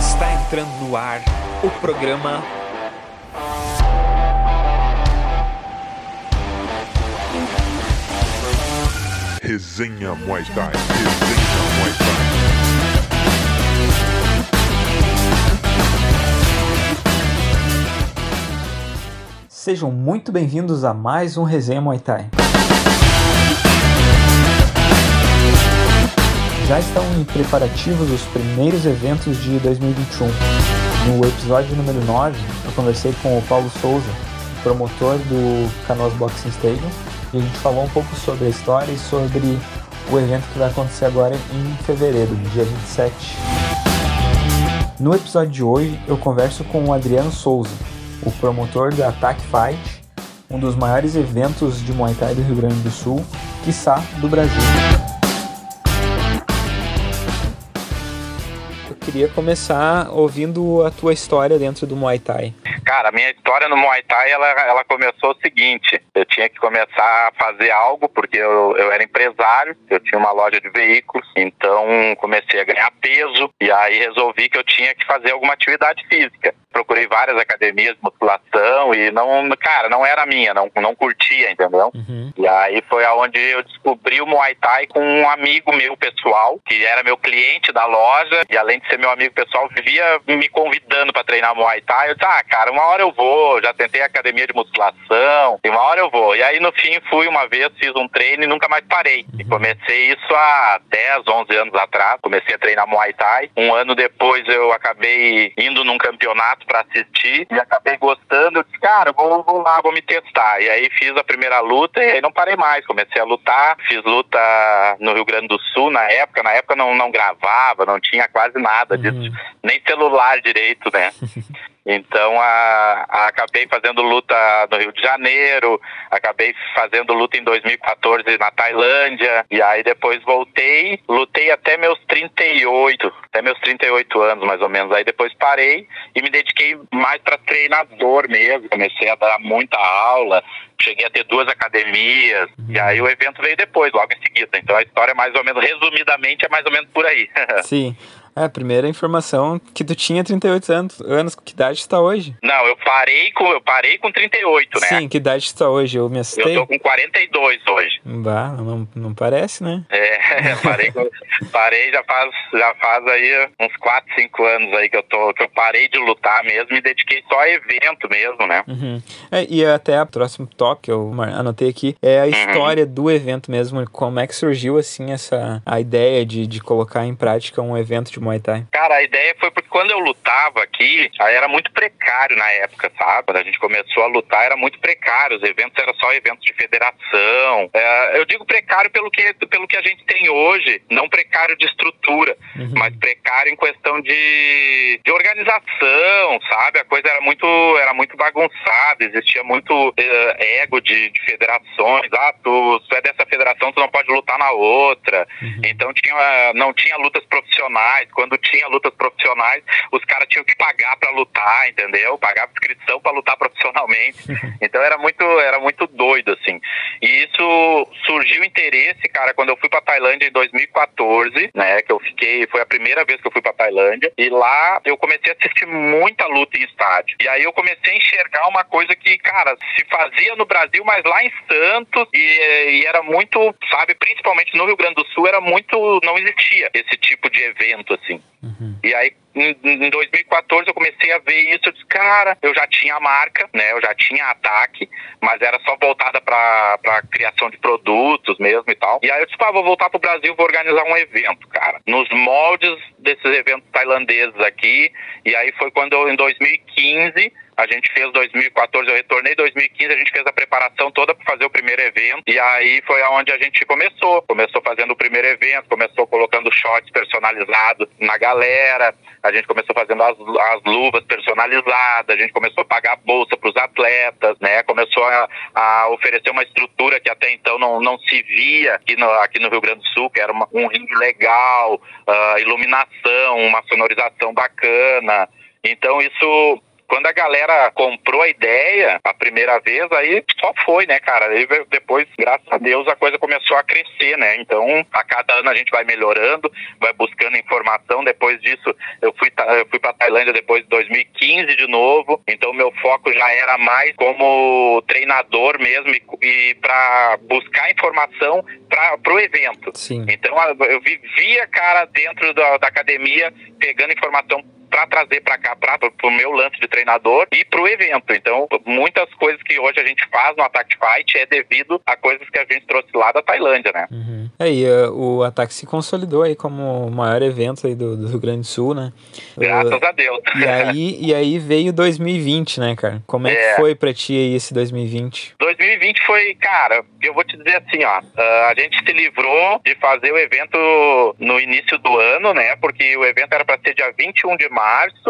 Está entrando no ar o programa Resenha Muay Thai. Resenha Muay Thai. Sejam muito bem-vindos a mais um Resenha Muay Thai. Já estão em preparativos os primeiros eventos de 2021. No episódio número 9, eu conversei com o Paulo Souza, promotor do Canoas Boxing Stadium, e a gente falou um pouco sobre a história e sobre o evento que vai acontecer agora em fevereiro, dia 27. No episódio de hoje, eu converso com o Adriano Souza, o promotor da Attack Fight, um dos maiores eventos de Muay Thai do Rio Grande do Sul, quiçá do Brasil. Queria começar ouvindo a tua história dentro do Muay Thai. Cara, a minha história no Muay Thai, ela, ela começou o seguinte, eu tinha que começar a fazer algo, porque eu, eu era empresário, eu tinha uma loja de veículos, então comecei a ganhar peso, e aí resolvi que eu tinha que fazer alguma atividade física. Procurei várias academias de musculação e não, cara, não era minha, não, não curtia, entendeu? Uhum. E aí foi aonde eu descobri o Muay Thai com um amigo meu pessoal, que era meu cliente da loja, e além de ser meu amigo pessoal, vivia me convidando para treinar Muay Thai. Eu disse, ah, cara, uma hora eu vou, já tentei academia de musculação, e uma hora eu vou. E aí no fim fui uma vez, fiz um treino e nunca mais parei. E comecei isso há 10, 11 anos atrás, comecei a treinar Muay Thai. Um ano depois eu acabei indo num campeonato para assistir e acabei gostando. Eu disse, cara, vou, vou lá, vou me testar. E aí fiz a primeira luta e aí não parei mais. Comecei a lutar, fiz luta no Rio Grande do Sul na época. Na época não, não gravava, não tinha quase nada disso, nem celular direito, né? Então a, a- acabei fazendo luta no Rio de Janeiro, acabei fazendo luta em 2014 na Tailândia, e aí depois voltei, lutei até meus 38, até meus 38 anos mais ou menos. Aí depois parei e me dediquei mais para treinador mesmo, comecei a dar muita aula, cheguei a ter duas academias, e aí o evento veio depois, logo em seguida. Então a história é mais ou menos, resumidamente, é mais ou menos por aí. Sim. É, a primeira informação que tu tinha 38 anos. anos que idade tu tá hoje? Não, eu parei com, eu parei com 38, né? Sim, que idade tu tá hoje? Eu me Eu assustei. tô com 42 hoje. Bah, não, não parece, né? É, parei, com- parei já faz, já faz aí uns 4, 5 anos aí que eu tô, que eu parei de lutar mesmo, me dediquei só a evento mesmo, né? Uhum. É, e até o próximo tópico que eu anotei aqui é a história do evento mesmo. Como é que surgiu, assim, essa a ideia de, de colocar em prática um evento de Muay Thai? Cara, a ideia foi porque quando eu lutava aqui, era muito precário na época, sabe? Quando a gente começou a lutar, era muito precário. Os eventos eram só eventos de federação. É, eu digo precário pelo que, pelo que a gente tem hoje, não precário de estrutura, mas precário em questão de, de organização, sabe? A coisa era muito, era muito bagunçada, existia muito eh, ego de, de federações. Ah, tu, tu é dessa federação, tu não pode lutar na outra. Então tinha, não tinha lutas profissionais. Quando tinha lutas profissionais, os caras tinham que pagar pra lutar, entendeu? Pagar inscrição pra lutar profissionalmente. Então era muito, era muito doido assim. E isso surgiu interesse, cara, quando eu fui pra Tailândia em 2014, né? Que eu fiquei, foi a primeira vez que eu fui pra Tailândia. E lá eu comecei a assistir muita luta em estádio. E aí eu comecei a enxergar uma coisa que, cara, se fazia no Brasil, mas lá em Santos e, e era muito, sabe, principalmente no Rio Grande do Sul, era muito, não existia esse tipo de evento assim. E aí, em, em 2014, eu comecei a ver isso. Eu disse, cara, eu já tinha a marca, né? Eu já tinha ataque, mas era só voltada pra, pra criação de produtos mesmo e tal. E aí eu disse, pá, vou voltar pro Brasil, vou organizar um evento, cara. Nos moldes desses eventos tailandeses aqui. E aí foi quando eu, em 2015, a gente fez 2014, eu retornei em 2015, a gente fez a preparação toda para fazer o primeiro evento. E aí foi aonde a gente começou. Começou fazendo o primeiro evento, começou colocando shots personalizados na galera. A gente começou fazendo as, as luvas personalizadas, a gente começou a pagar bolsa para os atletas, né? Começou a, a oferecer uma estrutura que até então não, não se via aqui no, aqui no Rio Grande do Sul, que era uma- um ringue legal, ah, iluminação, uma sonorização bacana. Então isso quando a galera comprou a ideia a primeira vez, aí só foi, né, cara? Aí depois, graças a Deus, a coisa começou a crescer, né? Então, a cada ano a gente vai melhorando, vai buscando informação. Depois disso, eu fui, eu fui para Tailândia depois de 2015 de novo. Então, meu foco já era mais como treinador mesmo e, e para buscar informação para o evento. Sim. Então, eu vivia, cara, dentro da, da academia, pegando informação para trazer para cá, para o meu lance de treinador e para o evento. Então, muitas coisas que hoje a gente faz no Attack Fight é devido a coisas que a gente trouxe lá da Tailândia, né? Uhum. Aí, uh, o Attack se consolidou aí como o maior evento aí do, do Rio Grande do Sul, né? Graças uh, a Deus. E aí, e aí veio 2020, né, cara? Como é, é. que foi para ti aí esse 2020? 2020 foi, cara, eu vou te dizer assim, ó, uh, a gente se livrou de fazer o evento no início do ano, né? Porque o evento era para ser dia 21 de março.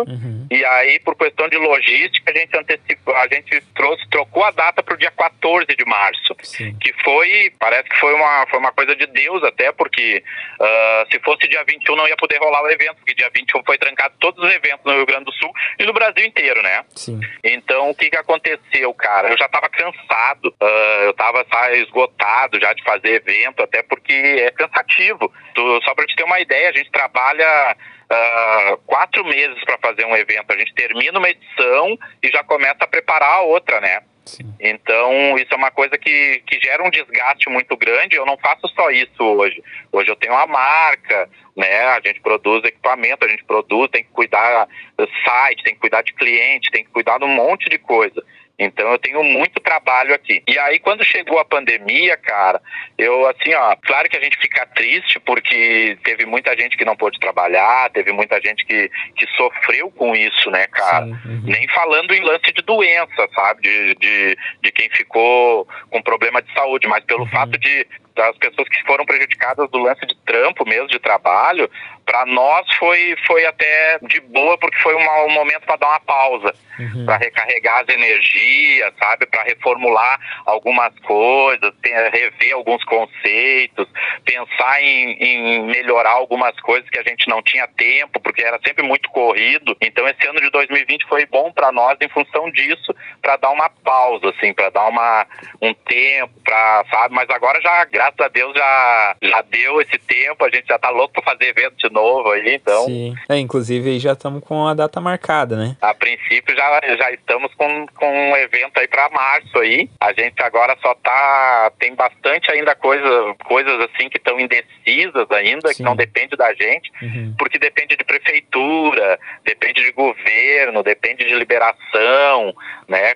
Uhum. E aí, por questão de logística, a gente antecipou, a gente trouxe, trocou a data para o dia 14 de março. Sim. Que foi, parece que foi uma, foi uma coisa de Deus até, porque uh, se fosse dia 21 não ia poder rolar o evento, porque dia 21 foi trancado todos os eventos no Rio Grande do Sul e no Brasil inteiro, né? Sim. Então, o que que aconteceu, cara? Eu já estava cansado, uh, eu estava esgotado já de fazer evento, até porque é cansativo. Tu, só para te ter uma ideia, a gente trabalha uh, quatro meses para fazer um evento. A gente termina uma edição e já começa a preparar a outra, né? Sim. Então, isso é uma coisa que, que gera um desgaste muito grande. Eu não faço só isso hoje. Hoje eu tenho uma marca, né? A gente produz equipamento, a gente produz, tem que cuidar do site, tem que cuidar de cliente, tem que cuidar de um monte de coisa. Então eu tenho muito trabalho aqui. E aí quando chegou a pandemia, cara, eu assim, ó, claro que a gente fica triste porque teve muita gente que não pôde trabalhar, teve muita gente que, que sofreu com isso, né, cara? Uhum. Nem falando em lance de doença, sabe? De, de, de quem ficou com problema de saúde, mas pelo uhum. fato de das pessoas que foram prejudicadas do lance de trampo mesmo, de trabalho, para nós foi, foi até de boa, porque foi uma, um momento para dar uma pausa, uhum. para recarregar as energias, sabe? Para reformular algumas coisas, rever alguns conceitos, pensar em, em, melhorar algumas coisas que a gente não tinha tempo, porque era sempre muito corrido. Então, esse ano de 2020 foi bom para nós em função disso, para dar uma pausa, assim, para dar uma, um tempo, para, sabe? Mas agora já, graças a Deus, já, já deu esse tempo, a gente já tá louco para fazer evento de novo novo aí, então. Sim. É, inclusive já estamos com a data marcada, né? A princípio já, já estamos com, com um evento aí para março aí. A gente agora só tá. Tem bastante ainda coisa, coisas assim que estão indecisas ainda, Sim. que não depende da gente, uhum. porque depende de prefeitura, depende de governo, depende de liberação, né?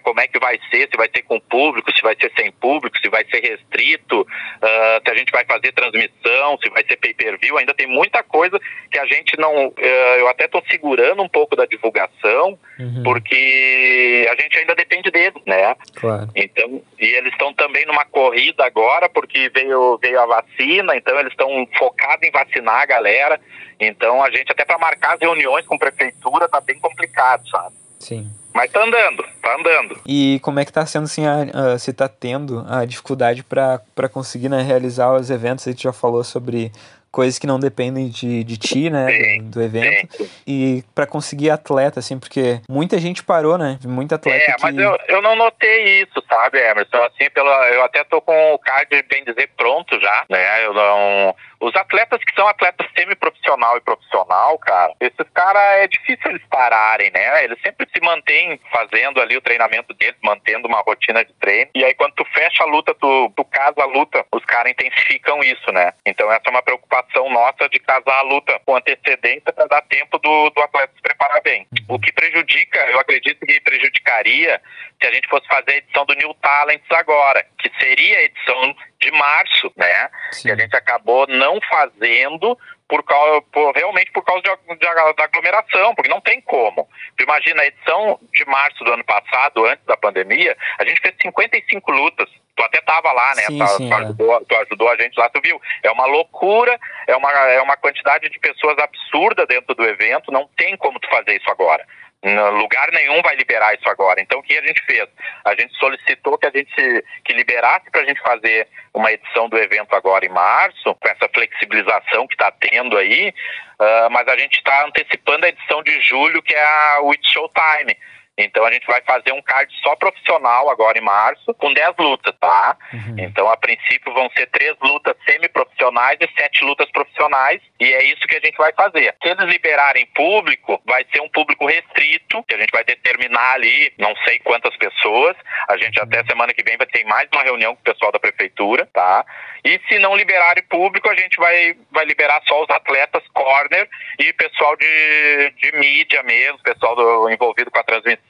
Vai ser, se vai ser com público, se vai ser sem público, se vai ser restrito, uh, se a gente vai fazer transmissão, se vai ser pay-per-view, ainda tem muita coisa que a gente não. Eh, eu até estou segurando um pouco da divulgação, uhum. porque a gente ainda depende deles, né? Claro. Então, e eles estão também numa corrida agora, porque veio, veio a vacina, então eles estão focados em vacinar a galera. Então a gente, até para marcar as reuniões com prefeitura, tá bem complicado, sabe? Sim. Mas tá andando, tá andando. E como é que tá sendo assim, a, a, se tá tendo a dificuldade para conseguir né, realizar os eventos? A gente já falou sobre coisas que não dependem de, de ti, né, do, do, evento. E para conseguir atleta, assim, porque muita gente parou, né? Muita atleta. É, que... mas eu, eu não notei isso, sabe, Emerson? Assim, pela, eu até tô com o card, bem dizer, pronto já, né? Eu não os atletas que são atletas semi-profissional e profissional, cara, esses caras é difícil eles pararem, né? Eles sempre se mantêm fazendo ali o treinamento deles, mantendo uma rotina de treino. E aí, quando tu fecha a luta, tu, tu casa a luta, os caras intensificam isso, né? Então, essa é uma preocupação nossa de casar a luta com antecedência para dar tempo do, do atleta se preparar bem. O que prejudica, eu acredito que prejudicaria se a gente fosse fazer a edição do New Talents agora, que seria a edição de março, né? Sim. Que a gente acabou não fazendo por causa, por, realmente por causa de, de, da aglomeração, porque não tem como. imagina, a edição de março do ano passado, antes da pandemia, a gente fez 55 lutas. Tu até tava lá, né? Sim, tu, sim, tu, é. ajudou, tu ajudou a gente lá, tu viu. É uma loucura, é uma, é uma quantidade de pessoas absurda dentro do evento, não tem como tu fazer isso agora lugar nenhum vai liberar isso agora. Então, o que a gente fez? A gente solicitou que a gente que liberasse para a gente fazer uma edição do evento agora em março, com essa flexibilização que está tendo aí, uh, mas a gente está antecipando a edição de julho, que é a With Showtime Então a gente vai fazer um card só profissional agora em março, com 10 lutas, tá? Uhum. Então a princípio vão ser três lutas semi-profissionais e sete lutas profissionais, e é isso que a gente vai fazer. Se eles liberarem público, vai ser um público restrito, que a gente vai determinar ali, não sei quantas pessoas. A gente até uhum. semana que vem vai ter mais uma reunião com o pessoal da prefeitura, tá? E se não liberarem público, a gente vai, vai liberar só os atletas corner e pessoal de, de mídia mesmo, pessoal do, envolvido com a transmissão.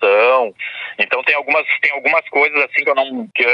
Então tem algumas, tem algumas coisas assim que eu não. que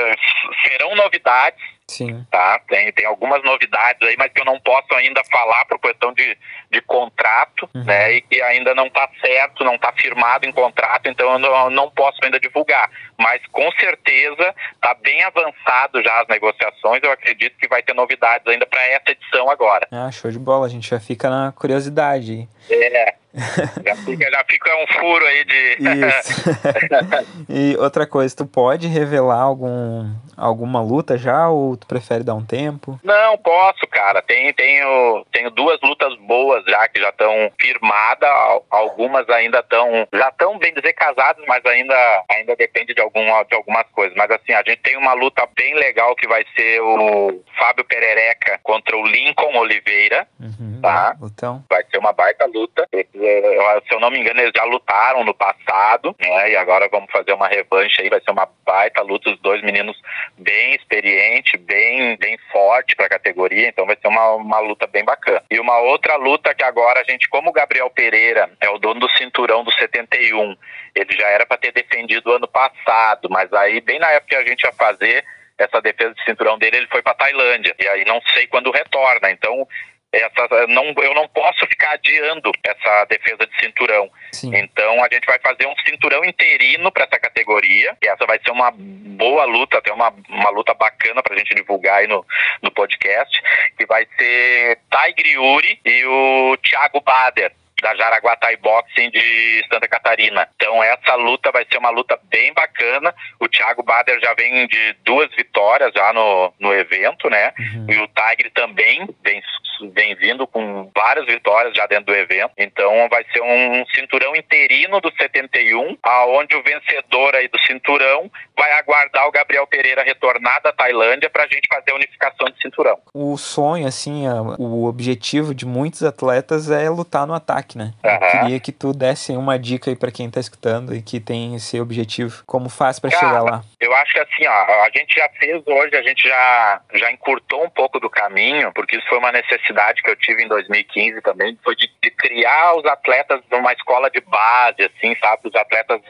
serão novidades Sim. Tá? Tem, tem algumas novidades aí, mas que eu não posso ainda falar por questão de, de contrato, uhum. né? E que ainda não está certo, não está firmado em contrato, então eu não, não posso ainda divulgar. Mas com certeza está bem avançado já as negociações. Eu acredito que vai ter novidades ainda para essa edição agora. Ah, show de bola. A gente já fica na curiosidade. É. já, fica, já fica um furo aí de. Isso. e outra coisa, tu pode revelar algum, alguma luta já ou tu prefere dar um tempo? Não, posso, cara. Tem, tenho, tenho duas lutas boas já que já estão firmadas. Algumas ainda estão. Já estão, bem dizer, casadas, mas ainda, ainda depende de, algum, de algumas coisas. Mas assim, a gente tem uma luta bem legal que vai ser o Fábio Perereca contra o Lincoln Oliveira. Uhum, tá? Então. Vai ser uma baita luta. Se eu não me engano, eles já lutaram no passado, né? E agora vamos fazer uma revanche aí. Vai ser uma baita luta. Os dois meninos bem experiente, bem, bem forte para a categoria, então vai ser uma, uma luta bem bacana. E uma outra luta que agora a gente, como o Gabriel Pereira é o dono do cinturão do 71, ele já era para ter defendido ano passado, mas aí bem na época que a gente ia fazer essa defesa de cinturão dele, ele foi para Tailândia. E aí não sei quando retorna. Então, essa, não, eu não posso ficar adiando essa defesa de cinturão. Sim. Então a gente vai fazer um cinturão interino para essa categoria. E essa vai ser uma boa luta, até uma, uma luta bacana para a gente divulgar aí no, no podcast. Que vai ser Tiger Yuri e o Thiago Bader da Jaraguá Thai Boxing de Santa Catarina. Então essa luta vai ser uma luta bem bacana. O Thiago Bader já vem de duas vitórias já no, no evento, né? Uhum. E o Tiger também vem, vem vindo com várias vitórias já dentro do evento. Então vai ser um cinturão interino do 71, aonde o vencedor aí do cinturão vai aguardar o Gabriel Pereira retornar da Tailândia para a gente fazer a unificação de cinturão. O sonho, assim, o objetivo de muitos atletas é lutar no ataque né? Uhum. Eu queria que tu desse uma dica aí para quem tá escutando e que tem esse objetivo. Como faz para chegar lá? Eu acho que assim, ó, a gente já fez hoje, a gente já, já encurtou um pouco do caminho, porque isso foi uma necessidade que eu tive em 2015 também, foi de, de criar os atletas numa escola de base, assim, sabe? Os atletas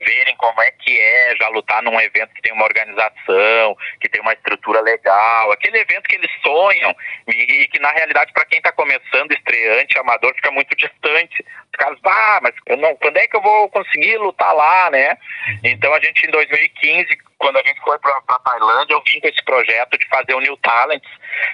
verem como é que é já lutar num evento que tem uma organização, que tem uma estrutura legal, aquele evento que eles sonham e, e que na realidade para quem está começando estreante, amador, fica muito distante. Caras, ah, mas eu não, quando é que eu vou conseguir lutar lá, né? Uhum. Então a gente em 2015, quando a gente foi para a Tailândia, eu vim com esse projeto de fazer o New Talents,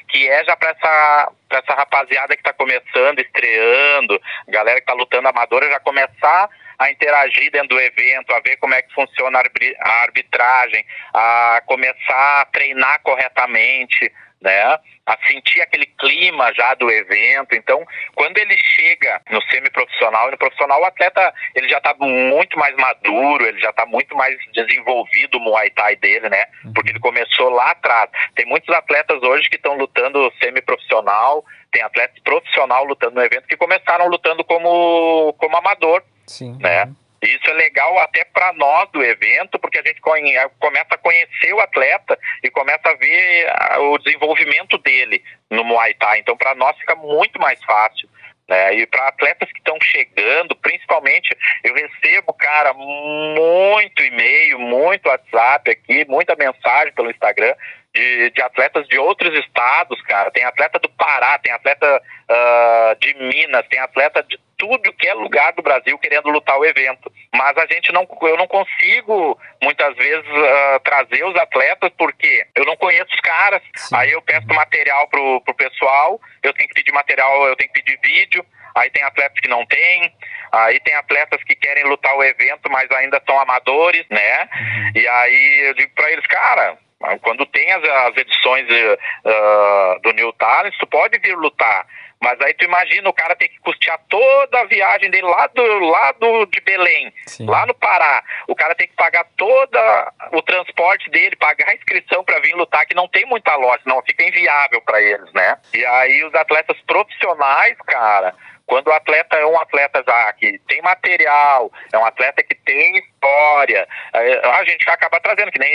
que é já para essa, essa rapaziada que está começando, estreando, galera que está lutando amadora, já começar a interagir dentro do evento, a ver como é que funciona a arbitragem, a começar a treinar corretamente, né? A sentir aquele clima já do evento. Então, quando ele chega no semiprofissional e no profissional, o atleta ele já está muito mais maduro, ele já está muito mais desenvolvido o Muay Thai dele, né? Uhum. Porque ele começou lá atrás. Tem muitos atletas hoje que estão lutando semiprofissional, tem atletas profissional lutando no evento que começaram lutando como, como amador Sim. Né? Isso é legal até para nós do evento, porque a gente começa a conhecer o atleta e começa a ver o desenvolvimento dele no Muay Thai. Então, para nós fica muito mais fácil. Né? E para atletas que estão chegando, principalmente, eu recebo, cara, muito e-mail, muito WhatsApp aqui, muita mensagem pelo Instagram de, de, atletas de outros estados, cara. Tem atleta do Pará, tem atleta uh, de Minas, tem atleta de tudo que é lugar do Brasil querendo lutar o evento. Mas a gente não, eu não consigo muitas vezes uh, trazer os atletas porque eu não conheço os caras. Sim. Aí eu peço material pro, pro pessoal, eu tenho que pedir material, eu tenho que pedir vídeo. Aí tem atletas que não têm, aí tem atletas que querem lutar o evento, mas ainda são amadores, né? Uhum. E aí eu digo para eles, cara, quando tem as, as edições uh, do New Talent, tu pode vir lutar, Mas aí tu imagina o cara ter que custear toda a viagem dele lá do lado de Belém, Sim. lá no Pará. O cara tem que pagar toda o transporte dele, pagar a inscrição para vir lutar, que não tem muita loja, não fica inviável para eles, né? E aí os atletas profissionais, cara, quando o atleta é um atleta já que tem material, é um atleta que tem história, é, a gente acaba trazendo, que nem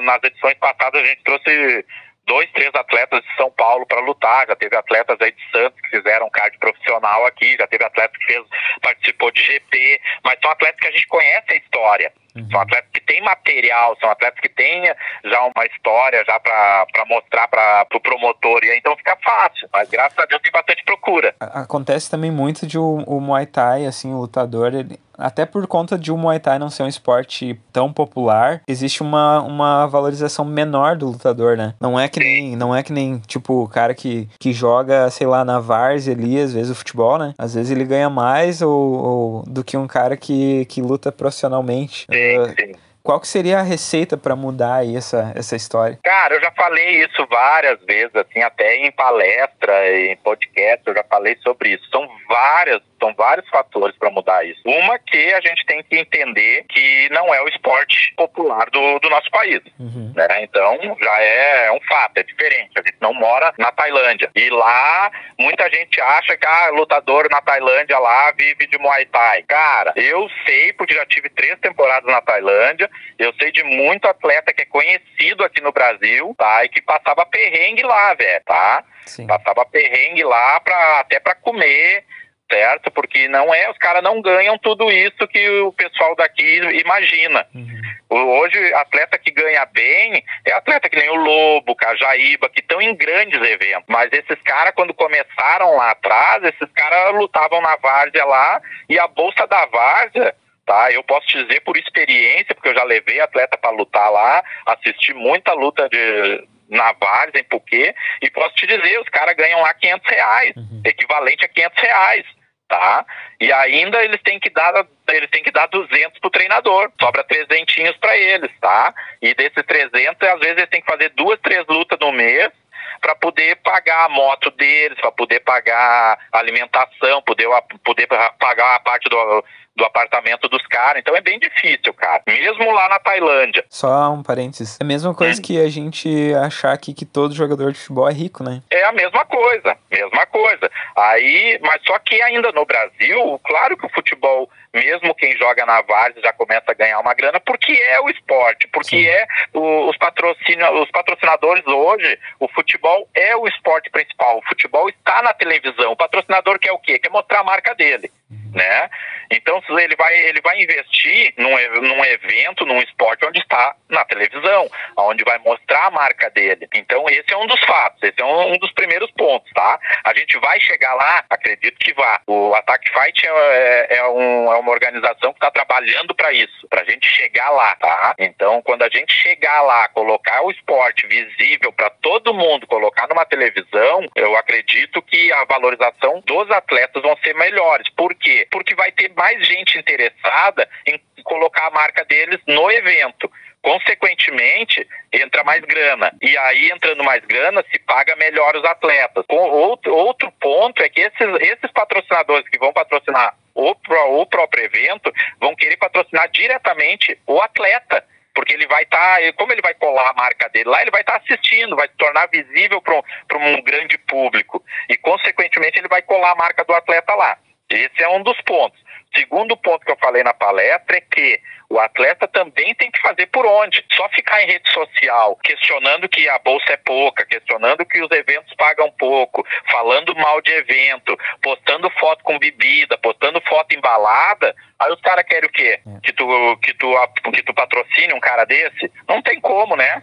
nas edições passadas a gente trouxe dois, três atletas de São Paulo para lutar, já teve atletas aí de Santos que fizeram card profissional aqui, já teve atleta que fez, participou de GP, mas são atletas que a gente conhece a história. São atletas que têm material, são atletas que têm já uma história já para mostrar para o pro promotor. E aí, então fica fácil. Mas graças a Deus tem bastante procura. Acontece também muito de o, o Muay Thai, assim, o lutador, ele, até por conta de o Muay Thai não ser um esporte tão popular, existe uma, uma valorização menor do lutador, né? Não é que nem, não é que nem tipo, o cara que, que joga, sei lá, na várzea ali, às vezes o futebol, né? Às vezes ele ganha mais ou, ou do que um cara que, que luta profissionalmente. Sim, Ah, sim. qual que seria a receita pra mudar aí essa, essa história? Cara, eu já falei isso várias vezes, assim, até em palestra, em podcast, eu já falei sobre isso. São várias, são vários fatores para mudar isso. Uma que a gente tem que entender que não é o esporte popular do, do nosso país. Uhum. né? Então já é um fato, é diferente. A gente não mora na Tailândia. E lá muita gente acha que ah, lutador na Tailândia lá vive de Muay Thai. Cara, eu sei porque já tive três temporadas na Tailândia. Eu sei de muito atleta que é conhecido aqui no Brasil, tá? E que passava perrengue lá, velho, tá? Sim. Passava perrengue lá pra, até para comer, certo? Porque não é, os caras não ganham tudo isso que o pessoal daqui imagina. Uhum. Hoje, atleta que ganha bem é atleta que nem o Lobo, Cajaíba, que estão em grandes eventos. Mas esses caras, quando começaram lá atrás, esses caras lutavam na várzea lá e a bolsa da várzea. Tá, eu posso te dizer por experiência, porque eu já levei atleta para lutar lá, assisti muita luta de, na várzea, em Puquê, e posso te dizer, os caras ganham lá 500 reais, equivalente a 500 reais tá? E ainda eles têm que dar eles têm que dar 200 pro treinador, sobra 300 para eles, tá? E desses 300, às vezes eles têm que fazer duas, três lutas no mês para poder pagar a moto deles, para poder pagar a alimentação, poder poder pagar a parte do do apartamento dos caras. Então é bem difícil, cara. Mesmo lá na Tailândia. Só um parênteses. É a mesma coisa que a gente achar aqui que todo jogador de futebol é rico, né? É a mesma coisa, mesma coisa. Aí, mas só que ainda no Brasil, claro que o futebol, mesmo quem joga na várzea já começa a ganhar uma grana, porque é o esporte, porque Sim. é o, os, patrocina, os patrocinadores hoje, o futebol é o esporte principal. O futebol está na televisão. O patrocinador quer o quê? Quer mostrar a marca dele. Né? Então ele vai ele vai investir num, num evento, num esporte onde está na televisão, onde vai mostrar a marca dele. Então esse é um dos fatos, esse é um, um dos primeiros pontos, tá? A gente vai chegar lá, acredito que vá. O Attack Fight é, é um- é uma organização que está trabalhando para isso, para a gente chegar lá, tá? Então quando a gente chegar lá, colocar o esporte visível para todo mundo, colocar numa televisão, eu acredito que a valorização dos atletas vão ser melhores. Por quê? Porque vai ter mais gente interessada em colocar a marca deles no evento. Consequentemente, entra mais grana. E aí, entrando mais grana, se paga melhor os atletas. Outro, outro ponto é que esses, esses patrocinadores que vão patrocinar o, o próprio evento vão querer patrocinar diretamente o atleta. Porque ele vai estar, como ele vai colar a marca dele lá, ele vai estar assistindo, vai se tornar visível para um grande público. E, consequentemente, ele vai colar a marca do atleta lá. Esse é um dos pontos. Segundo ponto que eu falei na palestra é que o atleta também tem que fazer por onde. Só ficar em rede social questionando que a bolsa é pouca, questionando que os eventos pagam pouco, falando mal de evento, postando foto com bebida, postando foto embalada. Aí os caras querem o quê? Que tu, que, tu, que tu patrocine um cara desse? Não tem como, né?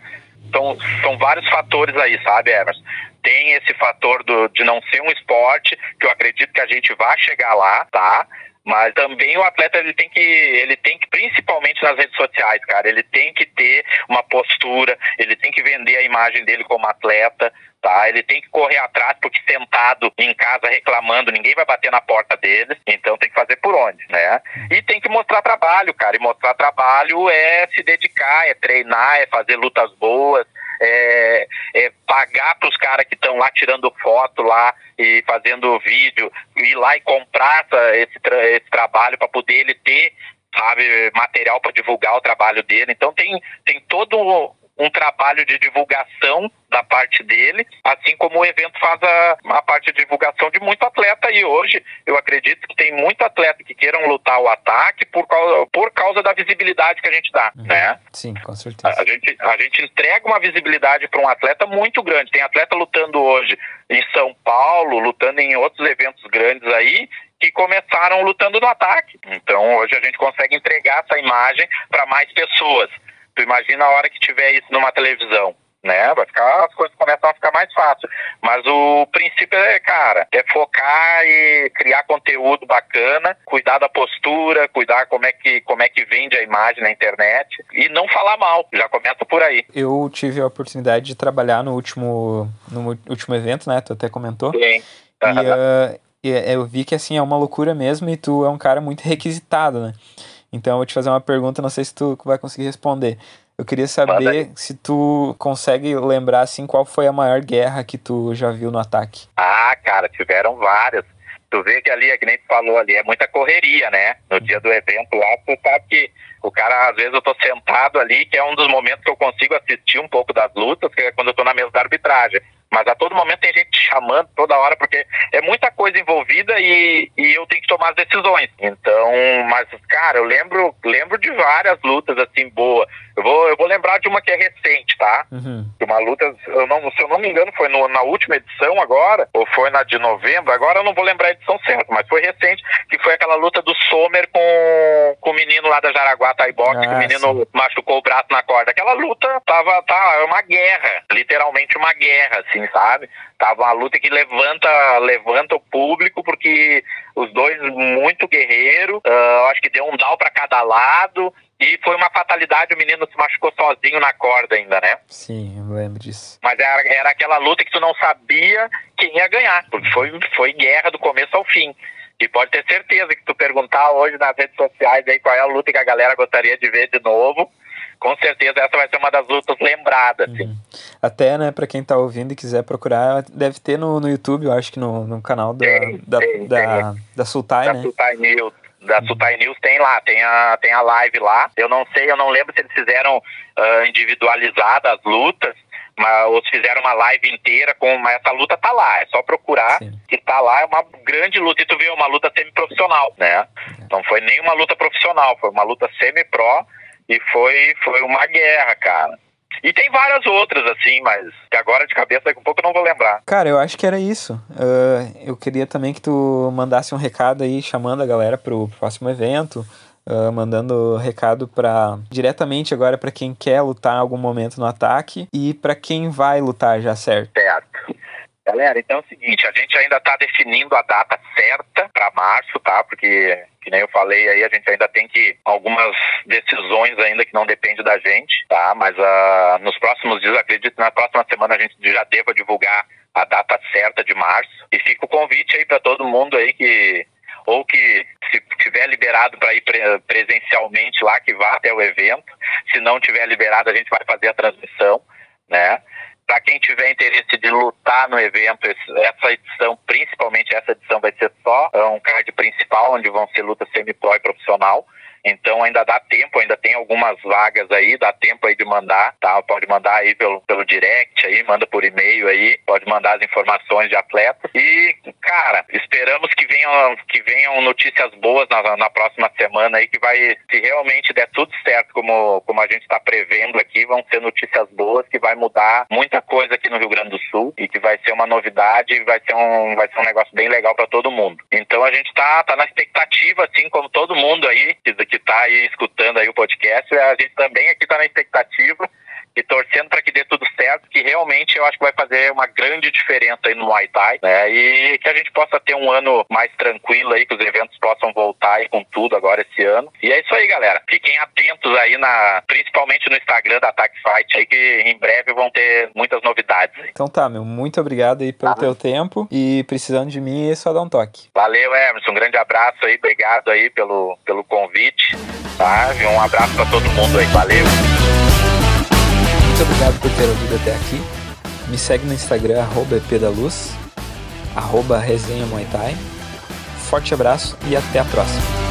Então, são vários fatores aí, sabe, Emerson? Tem esse fator do, de não ser um esporte, que eu acredito que a gente vai chegar lá, tá? Mas também o atleta ele tem que, ele tem que, principalmente nas redes sociais, cara, ele tem que ter uma postura, ele tem que vender a imagem dele como atleta, tá? Ele tem que correr atrás, porque sentado em casa reclamando, ninguém vai bater na porta dele, então tem que fazer por onde, né? E tem que mostrar trabalho, cara, e mostrar trabalho é se dedicar, é treinar, é fazer lutas boas, é, é pagar para os caras que lá tirando foto lá e fazendo vídeo, ir lá e comprar essa, esse, tra esse trabalho para poder ele ter sabe, material para divulgar o trabalho dele. Então tem, tem todo um trabalho de divulgação da parte dele, assim como o evento faz a, a parte de divulgação de muito atleta e hoje eu acredito que tem muito atleta que queiram lutar o ataque por causa, por causa da visibilidade que a gente dá, uhum. né? Sim, com certeza. A, a, gente, a gente entrega uma visibilidade para um atleta muito grande. Tem atleta lutando hoje em São Paulo, lutando em outros eventos grandes aí, que começaram lutando no ataque. Então hoje a gente consegue entregar essa imagem para mais pessoas. Tu imagina a hora que tiver isso numa televisão, né? Vai ficar, as coisas começam a ficar mais fácil. Mas o princípio é, cara, é focar e criar conteúdo bacana, cuidar da postura, cuidar como é que, como é que vende a imagem na internet e não falar mal. Já começa por aí. Eu tive a oportunidade de trabalhar no último, no último evento, né? Tu até comentou. Sim. E, uh, eu vi que assim é uma loucura mesmo e tu é um cara muito requisitado, né? Então eu vou te fazer uma pergunta, não sei se tu vai conseguir responder. Eu queria saber se tu consegue lembrar assim qual foi a maior guerra que tu já viu no ataque. Ah, cara, tiveram várias. Tu vê que ali, é que nem tu falou ali, é muita correria, né? No dia do evento lá, tu sabe que o cara, às vezes eu tô sentado ali, que é um dos momentos que eu consigo assistir um pouco das lutas, que é quando eu tô na mesa da arbitragem. Mas a todo momento tem gente chamando toda hora, porque é muita coisa envolvida e, e eu tenho que tomar as decisões. Então, mas, cara, eu lembro, lembro de várias lutas assim, boa. Eu vou, eu vou lembrar de uma que é recente, tá? Uhum. Uma luta, eu não, se eu não me engano, foi no, na última edição agora, ou foi na de novembro, agora eu não vou lembrar a edição certa, mas foi recente, que foi aquela luta do Sommer com, com o menino lá da Jaraguá Ah, que o ah, menino machucou o braço na corda. Aquela luta tava, tá, é uma guerra, literalmente uma guerra, assim, sabe? Tava uma luta que levanta, levanta o público, porque os dois muito guerreiro, uh, acho que deu um down para cada lado, e foi uma fatalidade, o menino se machucou sozinho na corda ainda, né? Sim, eu lembro disso. Mas era, era aquela luta que tu não sabia quem ia ganhar, porque foi, foi guerra do começo ao fim. E pode ter certeza que tu perguntar hoje nas redes sociais aí qual é a luta que a galera gostaria de ver de novo, com certeza essa vai ser uma das lutas lembradas. Assim. Uhum. Até, né, pra quem tá ouvindo e quiser procurar, deve ter no, no YouTube, eu acho que no, no canal da, tem, da, tem, da, tem. da Sultai, da né? Sultai News da Sutai News tem lá, tem a, tem a live lá. Eu não sei, eu não lembro se eles fizeram uh, individualizadas as lutas, mas fizeram uma live inteira com. Mas essa luta tá lá, é só procurar Sim. que tá lá, é uma grande luta. E tu vê, uma luta semi-profissional, né? Não foi nem uma luta profissional, foi uma luta semi-pro e foi, foi uma guerra, cara. E tem várias outras, assim, mas que agora de cabeça daqui a pouco eu não vou lembrar. Cara, eu acho que era isso. Uh, eu queria também que tu mandasse um recado aí, chamando a galera pro próximo evento. Uh, mandando recado para diretamente agora para quem quer lutar em algum momento no ataque e para quem vai lutar já certo. Certo. Galera, então é o seguinte, a gente ainda está definindo a data certa para março, tá? Porque, que nem eu falei aí, a gente ainda tem que algumas decisões ainda que não dependem da gente, tá? Mas uh, nos próximos dias, acredito que na próxima semana a gente já deva divulgar a data certa de março. E fica o convite aí para todo mundo aí que ou que se tiver liberado para ir pre presencialmente lá, que vá até o evento. Se não tiver liberado, a gente vai fazer a transmissão, né? Para quem tiver interesse de lutar no evento, essa edição, principalmente essa edição, vai ser só é, um card principal, onde vão ser lutas semi-pro e profissional. Então ainda dá tempo, ainda tem algumas vagas aí, dá tempo aí de mandar, tá? Pode mandar aí pelo, pelo direct aí, manda por e-mail aí, pode mandar as informações de atletas. E, cara, esperamos que venham, que venham notícias boas na, na próxima semana aí, que vai, se realmente der tudo certo como, como a gente está prevendo aqui, vão ser notícias boas que vai mudar muita coisa aqui no Rio Grande do Sul e que vai ser uma novidade e vai ser um, vai ser um negócio bem legal para todo mundo. Então a gente tá, tá na expectativa, assim como todo mundo aí, que que está aí escutando aí o podcast, a gente também aqui está na expectativa e torcendo para que dê tudo certo, que realmente eu acho que vai fazer uma grande diferença aí no Muay Thai, né? E que a gente possa ter um ano mais tranquilo aí, que os eventos possam voltar aí com tudo agora esse ano. E é isso aí, galera. Fiquem atentos aí na, principalmente no Instagram da Attack Fight aí, que em breve vão ter muitas novidades. Então tá, meu, muito obrigado aí pelo tá. teu tempo e precisando de mim é só dar um toque. Valeu, Emerson. Um grande abraço aí, obrigado aí pelo, pelo convite, tá? E um abraço para todo mundo aí. Valeu. Muito obrigado por ter ouvido até aqui. Me segue no Instagram, arroba epdaluz, arroba resenha Muay Thai. Forte abraço e até a próxima.